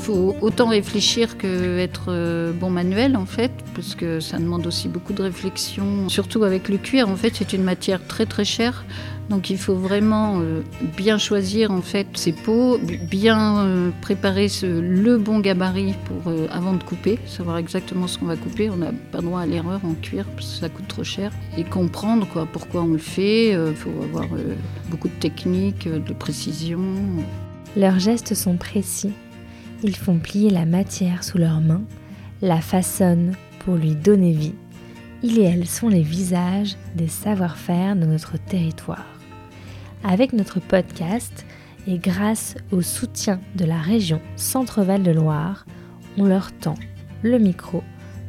faut autant réfléchir que être euh, bon manuel en fait, parce que ça demande aussi beaucoup de réflexion. Surtout avec le cuir, en fait, c'est une matière très très chère. Donc il faut vraiment euh, bien choisir en fait ses peaux, bien euh, préparer le bon gabarit pour avant de couper, savoir exactement ce qu'on va couper. On n'a pas droit à l'erreur en cuir parce que ça coûte trop cher et comprendre quoi pourquoi on le fait. Il faut avoir beaucoup de technique, de précision. Leurs gestes sont précis ils font plier la matière sous leurs mains, la façonnent pour lui donner vie. Ils et elles sont les visages des savoir-faire de notre territoire. Avec notre podcast et grâce au soutien de la région Centre-Val de Loire, on leur tend le micro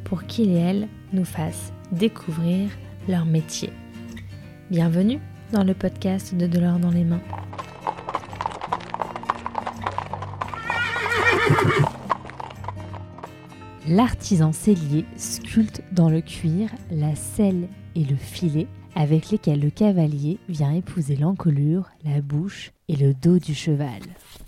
pour qu'ils et elles nous fassent découvrir leur métier. Bienvenue dans le podcast de De l'or dans les mains. L'artisan sellier sculpte dans le cuir la selle et le filet avec lesquels le cavalier vient épouser l'encolure, la bouche et le dos du cheval.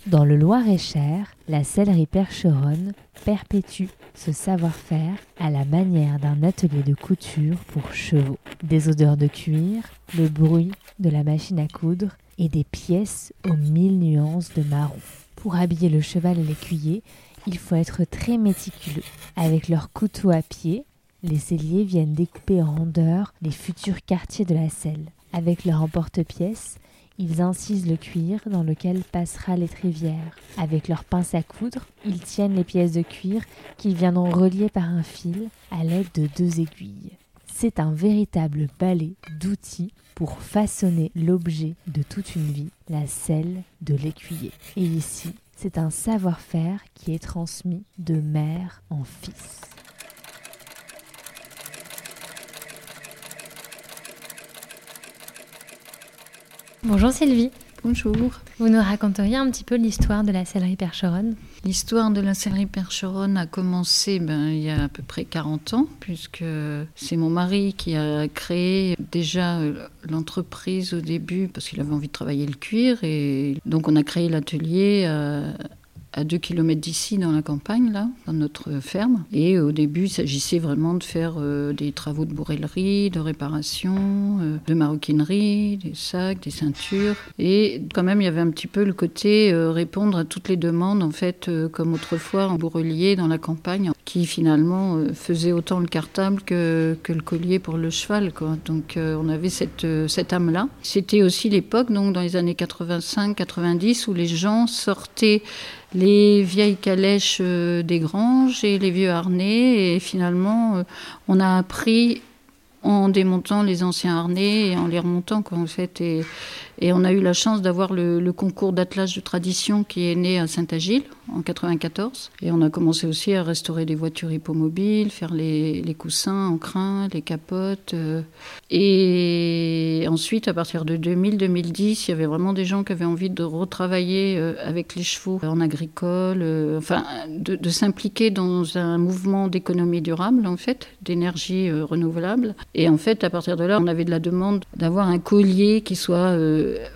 Dans le Loir-et-Cher, la sellerie percheronne perpétue ce savoir-faire à la manière d'un atelier de couture pour chevaux. Des odeurs de cuir, le bruit de la machine à coudre et des pièces aux mille nuances de marron. Pour habiller le cheval et l'écuyer, il faut être très méticuleux. Avec leur couteau à pied, les selliers viennent découper en rondeur les futurs quartiers de la selle. Avec leur emporte-pièce, ils incisent le cuir dans lequel passera l'étrivière. Avec leur pince à coudre, ils tiennent les pièces de cuir qu'ils viendront relier par un fil à l'aide de deux aiguilles. C'est un véritable balai d'outils pour façonner l'objet de toute une vie, la selle de l'écuyer. Et ici, c'est un savoir-faire qui est transmis de mère en fils. Bonjour Sylvie. Bonjour. Vous nous raconteriez un petit peu l'histoire de la sellerie percheronne L'histoire de la sellerie percheronne a commencé ben, il y a à peu près 40 ans, puisque c'est mon mari qui a créé déjà euh, l'entreprise au début, parce qu'il avait envie de travailler le cuir. Et donc on a créé l'atelier euh, à 2 km d'ici, dans la campagne, là, dans notre ferme. Et au début, il s'agissait vraiment de faire euh, des travaux de bourrellerie, de réparation, euh, de maroquinerie, des sacs, des ceintures. Et quand même, il y avait un petit peu le côté euh, répondre à toutes les demandes, en fait, comme autrefois en bourrelier dans la campagne, qui finalement faisait autant le cartable que, que le collier pour le cheval. Donc on avait cette, cette âme-là. C'était aussi l'époque, donc dans les années 85-90, où les gens sortaient les vieilles calèches euh, des granges et les vieux harnais. Et finalement, euh, on a appris en démontant les anciens harnais et en les remontant, quoi, en. Et, et on a eu la chance d'avoir le, concours d'attelage de tradition qui est né à Saint-Agile en 94. Et on a commencé aussi à restaurer des voitures hippomobiles, faire les, coussins en crin, les capotes. Euh. Et ensuite, à partir de 2000-2010, il y avait vraiment des gens qui avaient envie de retravailler euh, avec les chevaux en agricole, euh, enfin, de, s'impliquer dans un mouvement d'économie durable, en fait, d'énergie renouvelable. Et en fait, à partir de là, on avait de la demande d'avoir un collier qui soit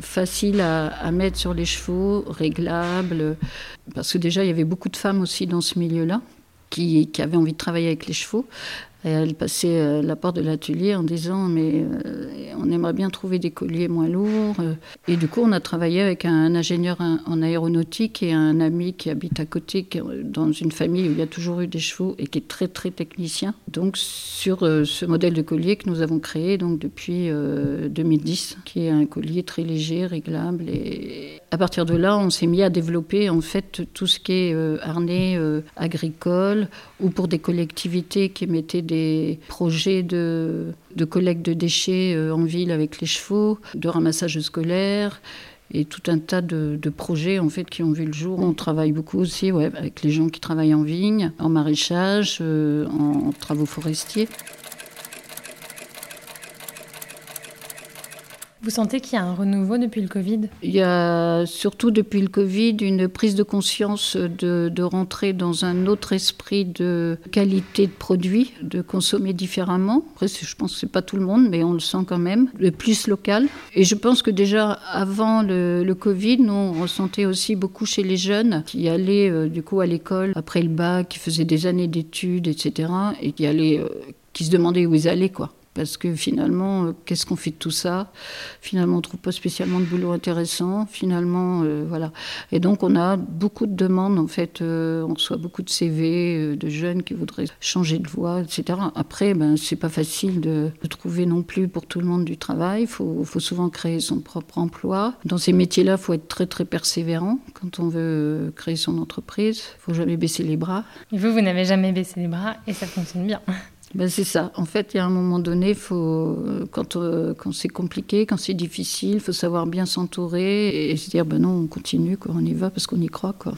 facile à, mettre sur les chevaux, réglable, parce que déjà il y avait beaucoup de femmes aussi dans ce milieu-là qui, avaient envie de travailler avec les chevaux. Elle passait euh, la porte de l'atelier en disant mais euh, on aimerait bien trouver des colliers moins lourds. Et du coup, on a travaillé avec un ingénieur en aéronautique et un ami qui habite à côté, dans une famille où il y a toujours eu des chevaux et qui est très très technicien. Donc sur euh, ce modèle de collier que nous avons créé donc depuis 2010, qui est un collier très léger, réglable. Et à partir de là, on s'est mis à développer en fait tout ce qui est harnais agricole ou pour des collectivités qui mettaient des projets de, collecte de déchets euh, en ville avec les chevaux, de ramassage scolaire et tout un tas de, projets en fait qui ont vu le jour. On travaille beaucoup aussi avec les gens qui travaillent en vigne, en maraîchage, euh, en travaux forestiers. Vous sentez qu'il y a un renouveau depuis le Covid? Il y a surtout depuis le Covid une prise de conscience de, rentrer dans un autre esprit de qualité de produit, de consommer différemment. Après, je pense que ce n'est pas tout le monde, mais on le sent quand même, le plus local. Et je pense que déjà avant le, le Covid, nous, on ressentait aussi beaucoup chez les jeunes qui allaient euh, du coup à l'école après le bac, qui faisaient des années d'études, etc. et qui allaient, euh, qui se demandaient où ils allaient, quoi parce que finalement, euh, qu'est-ce qu'on fait de tout ça? Finalement, on ne trouve pas spécialement de boulot intéressant. Finalement, euh, voilà. Et donc, on a beaucoup de demandes, en fait. Euh, on reçoit beaucoup de CV de jeunes qui voudraient changer de voie, etc. Après, ben, c'est pas facile de, trouver non plus pour tout le monde du travail. Il faut, souvent créer son propre emploi. Dans ces métiers-là, il faut être très, très persévérant quand on veut créer son entreprise. Il faut jamais baisser les bras. Vous, vous n'avez jamais baissé les bras et ça fonctionne bien. Ben c'est ça. En fait, il y a un moment donné, faut, quand, euh, quand c'est compliqué, quand c'est difficile, il faut savoir bien s'entourer et se dire, ben non, on continue, quoi, on y va parce qu'on y croit. Quoi.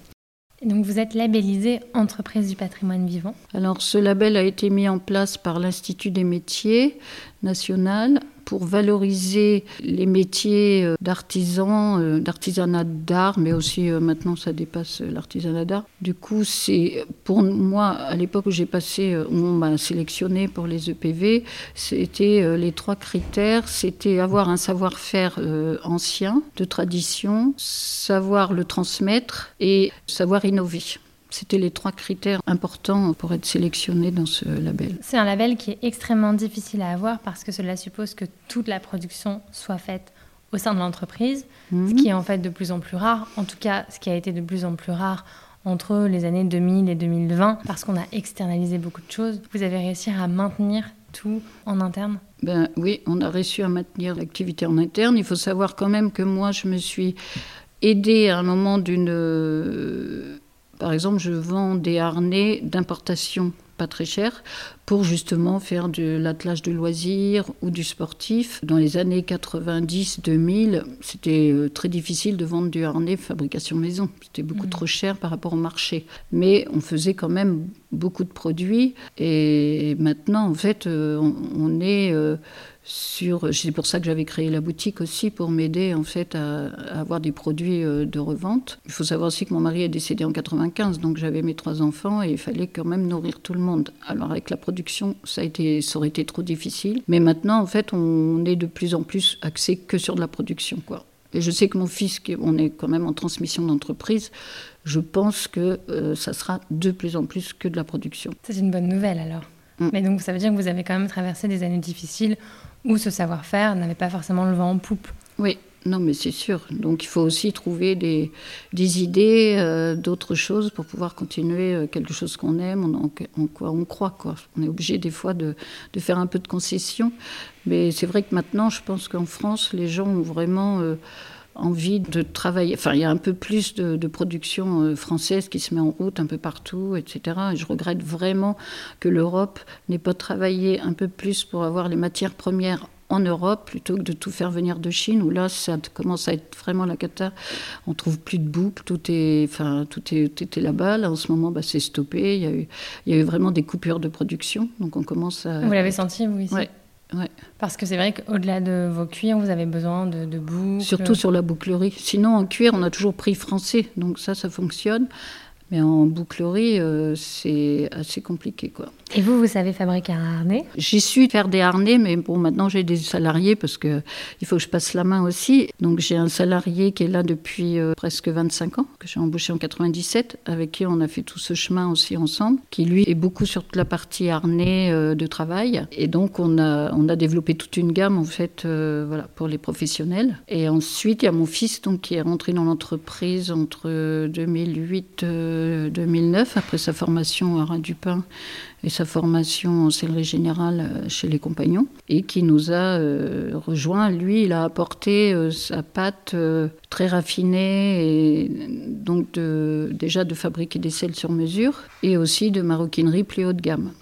Et donc vous êtes labellisé Entreprise du patrimoine vivant Alors ce label a été mis en place par l'Institut des métiers national pour valoriser les métiers euh, d'artisans, euh, d'artisanat d'art, mais aussi euh, maintenant ça dépasse l'artisanat d'art. Du coup, c'est pour moi, à l'époque où j'ai passé, où on m'a sélectionné pour les EPV, c'était les trois critères, c'était avoir un savoir-faire ancien, de tradition, savoir le transmettre et savoir innover. C'était les trois critères importants pour être sélectionné dans ce label. C'est un label qui est extrêmement difficile à avoir parce que cela suppose que toute la production soit faite au sein de l'entreprise, mmh. ce qui est en fait de plus en plus rare, en tout cas ce qui a été de plus en plus rare entre les années 2000 et 2020, parce qu'on a externalisé beaucoup de choses. Vous avez réussi à maintenir tout en interne? Ben, Oui, on a réussi à maintenir l'activité en interne. Il faut savoir quand même que moi, je me suis aidée à un moment d'une par exemple, je vends des harnais d'importation pas très cher pour justement faire de l'attelage de loisirs ou du sportif. Dans les années 90-2000, c'était euh, très difficile de vendre du harnais fabrication maison. C'était beaucoup mmh. trop cher par rapport au marché. Mais on faisait quand même beaucoup de produits et maintenant, en fait, euh, on, est euh, c'est pour ça que j'avais créé la boutique aussi pour m'aider en fait à, avoir des produits de revente. Il faut savoir aussi que mon mari est décédé en 95, donc j'avais mes trois enfants et il fallait quand même nourrir tout le monde. Alors avec la production, ça a été, ça aurait été trop difficile. Mais maintenant, en fait, on est de plus en plus axé que sur de la production, quoi. Et je sais que mon fils, on est quand même en transmission d'entreprise, je pense que euh, ça sera de plus en plus que de la production. C'est une bonne nouvelle alors. Mm. Mais donc ça veut dire que vous avez quand même traversé des années difficiles où ce savoir-faire n'avait pas forcément le vent en poupe. Oui, non, mais c'est sûr. Donc il faut aussi trouver des, idées, euh, d'autres choses pour pouvoir continuer euh, quelque chose qu'on aime, en, en, quoi on croit. On est obligé des fois de, faire un peu de concessions. Mais c'est vrai que maintenant, je pense qu'en France, les gens ont vraiment... Euh, envie de travailler. Enfin, il y a un peu plus de, de, production française qui se met en route un peu partout, etc. Et je regrette vraiment que l'Europe n'ait pas travaillé un peu plus pour avoir les matières premières en Europe plutôt que de tout faire venir de Chine où là ça commence à être vraiment la cata. On trouve plus de boucles, tout est, enfin tout est, tout est là-bas. Là en ce moment, bah, c'est stoppé. Il y, a eu, il y a eu vraiment des coupures de production, donc on commence à. Vous l'avez senti vous ici? Ouais. Ouais. Parce que c'est vrai qu'au-delà de vos cuirs, vous avez besoin de, de boucles. Surtout sur la bouclerie. Sinon, en cuir, on a toujours pris français, donc ça, ça fonctionne. Mais en bouclerie, euh, c'est assez compliqué. Quoi. Et vous, vous savez fabriquer un harnais? J'ai su faire des harnais, mais bon, maintenant j'ai des salariés parce qu'il faut que je passe la main aussi. Donc j'ai un salarié qui est là depuis euh, presque 25 ans, que j'ai embauché en 97, avec qui on a fait tout ce chemin aussi ensemble, qui lui est beaucoup sur toute la partie harnais euh, de travail. Et donc on a, on a développé toute une gamme en fait voilà, pour les professionnels. Et ensuite, il y a mon fils donc, qui est rentré dans l'entreprise entre 2008 2009, après sa formation à Rhin-du-Pin et sa formation en sellerie générale euh, chez les compagnons, et qui nous a euh, rejoint. Lui, il a apporté euh, sa pâte très raffinée, et donc de, déjà de fabriquer des selles sur mesure, et aussi de maroquinerie plus haut de gamme.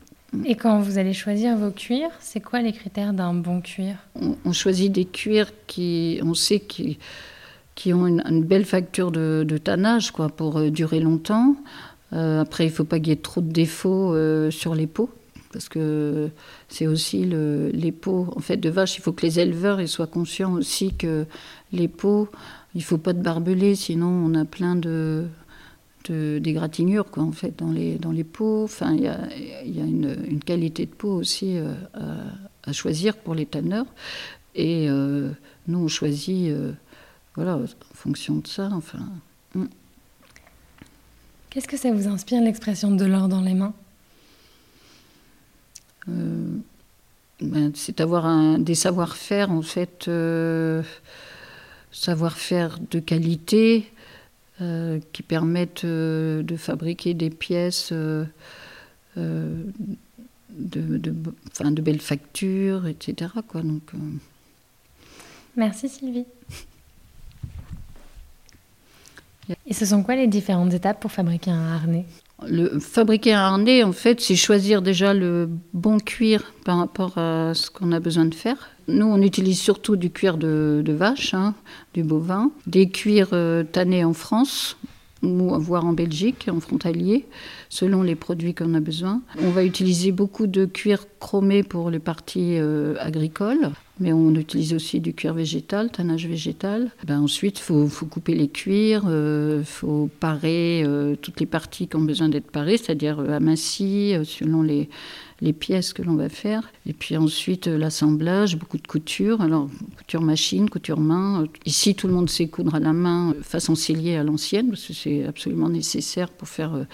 Et quand vous allez choisir vos cuirs, c'est quoi les critères d'un bon cuir? On, on, choisit des cuirs qui, on sait, qui qui ont une, belle facture de, tannage quoi, pour euh, durer longtemps. Euh, après, il ne faut pas qu'il y ait trop de défauts euh, sur les peaux. parce que c'est aussi le, les pots en fait de vache. Il faut que les éleveurs ils soient conscients aussi que les pots, il faut pas de barbelés, sinon on a plein de, de d'égratignures quoi en fait dans les dans les pots. Enfin, il y a, y a une, qualité de peau aussi à, choisir pour les tanneurs. Et nous on choisit voilà en fonction de ça. Enfin. Hmm. Qu'est-ce que ça vous inspire l'expression de l'or dans les mains? Euh, ben, c'est avoir un, des savoir-faire, en fait, euh, savoir-faire de qualité euh, qui permettent de fabriquer des pièces de, de, de belles factures, etc. Quoi, donc, Merci Sylvie. Et ce sont quoi les différentes étapes pour fabriquer un harnais? Le, fabriquer un harnais, en fait, c'est choisir déjà le bon cuir par rapport à ce qu'on a besoin de faire. Nous, on utilise surtout du cuir de, vache, hein, du bovin, des cuirs euh, tannés en France, ou voire en Belgique, en frontalier, selon les produits qu'on a besoin. On va utiliser beaucoup de cuir chromé pour les parties euh, agricoles, mais on utilise aussi du cuir végétal, tannage végétal. Ben ensuite, il faut, couper les cuirs, il euh, faut parer euh, toutes les parties qui ont besoin d'être parées, c'est-à-dire amincies selon les, les pièces que l'on va faire. Et puis ensuite, l'assemblage, beaucoup de couture. Alors, couture machine, couture main. Ici, tout le monde sait coudre à la main, façon cellier à l'ancienne, parce que c'est absolument nécessaire pour faire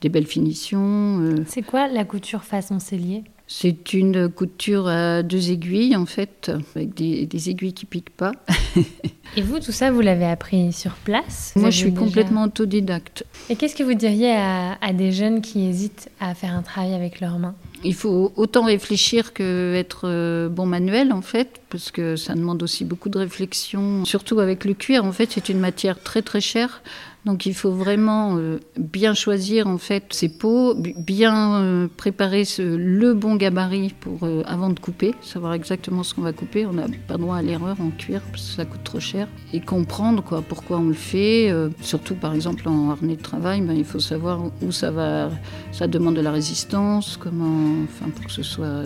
des belles finitions. C'est quoi la couture façon cellier c'est une couture à deux aiguilles, en fait, avec des, des aiguilles qui piquent pas. Et vous, tout ça, vous l'avez appris sur place? Moi, je suis déjà... complètement autodidacte. Et qu'est-ce que vous diriez à, à, des jeunes qui hésitent à faire un travail avec leurs mains? Il faut autant réfléchir que être euh, bon manuel, en fait, parce que ça demande aussi beaucoup de réflexion. Surtout avec le cuir, en fait, c'est une matière très très chère. Donc il faut vraiment euh, bien choisir en fait ses peaux, bien euh, préparer le bon gabarit euh, avant de couper, savoir exactement ce qu'on va couper. On n'a pas droit à l'erreur en cuir parce que ça coûte trop cher et comprendre quoi pourquoi on le fait. Surtout par exemple en harnais de travail, ben, il faut savoir où ça va. Ça demande de la résistance, comment, pour que ce soit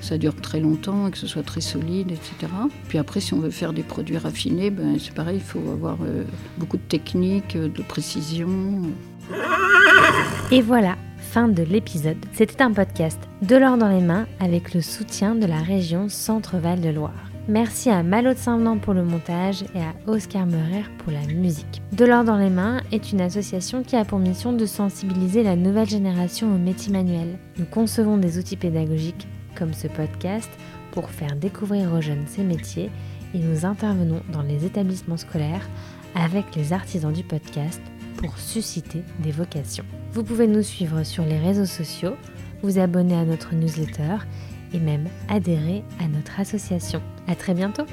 ça dure très longtemps et que ce soit très solide, etc. Puis après, si on veut faire des produits raffinés, ben, c'est pareil, il faut avoir euh, beaucoup de technique, euh, de précision. Et voilà, fin de l'épisode. C'était un podcast de l'or dans les mains avec le soutien de la région Centre-Val de Loire. Merci à Malo de Saint-Venant pour le montage et à Oscar Meurer pour la musique. De l'or dans les mains est une association qui a pour mission de sensibiliser la nouvelle génération aux métiers manuels. Nous concevons des outils pédagogiques comme ce podcast pour faire découvrir aux jeunes ces métiers et nous intervenons dans les établissements scolaires avec les artisans du podcast pour susciter des vocations. Vous pouvez nous suivre sur les réseaux sociaux, vous abonner à notre newsletter et même adhérer à notre association. À très bientôt!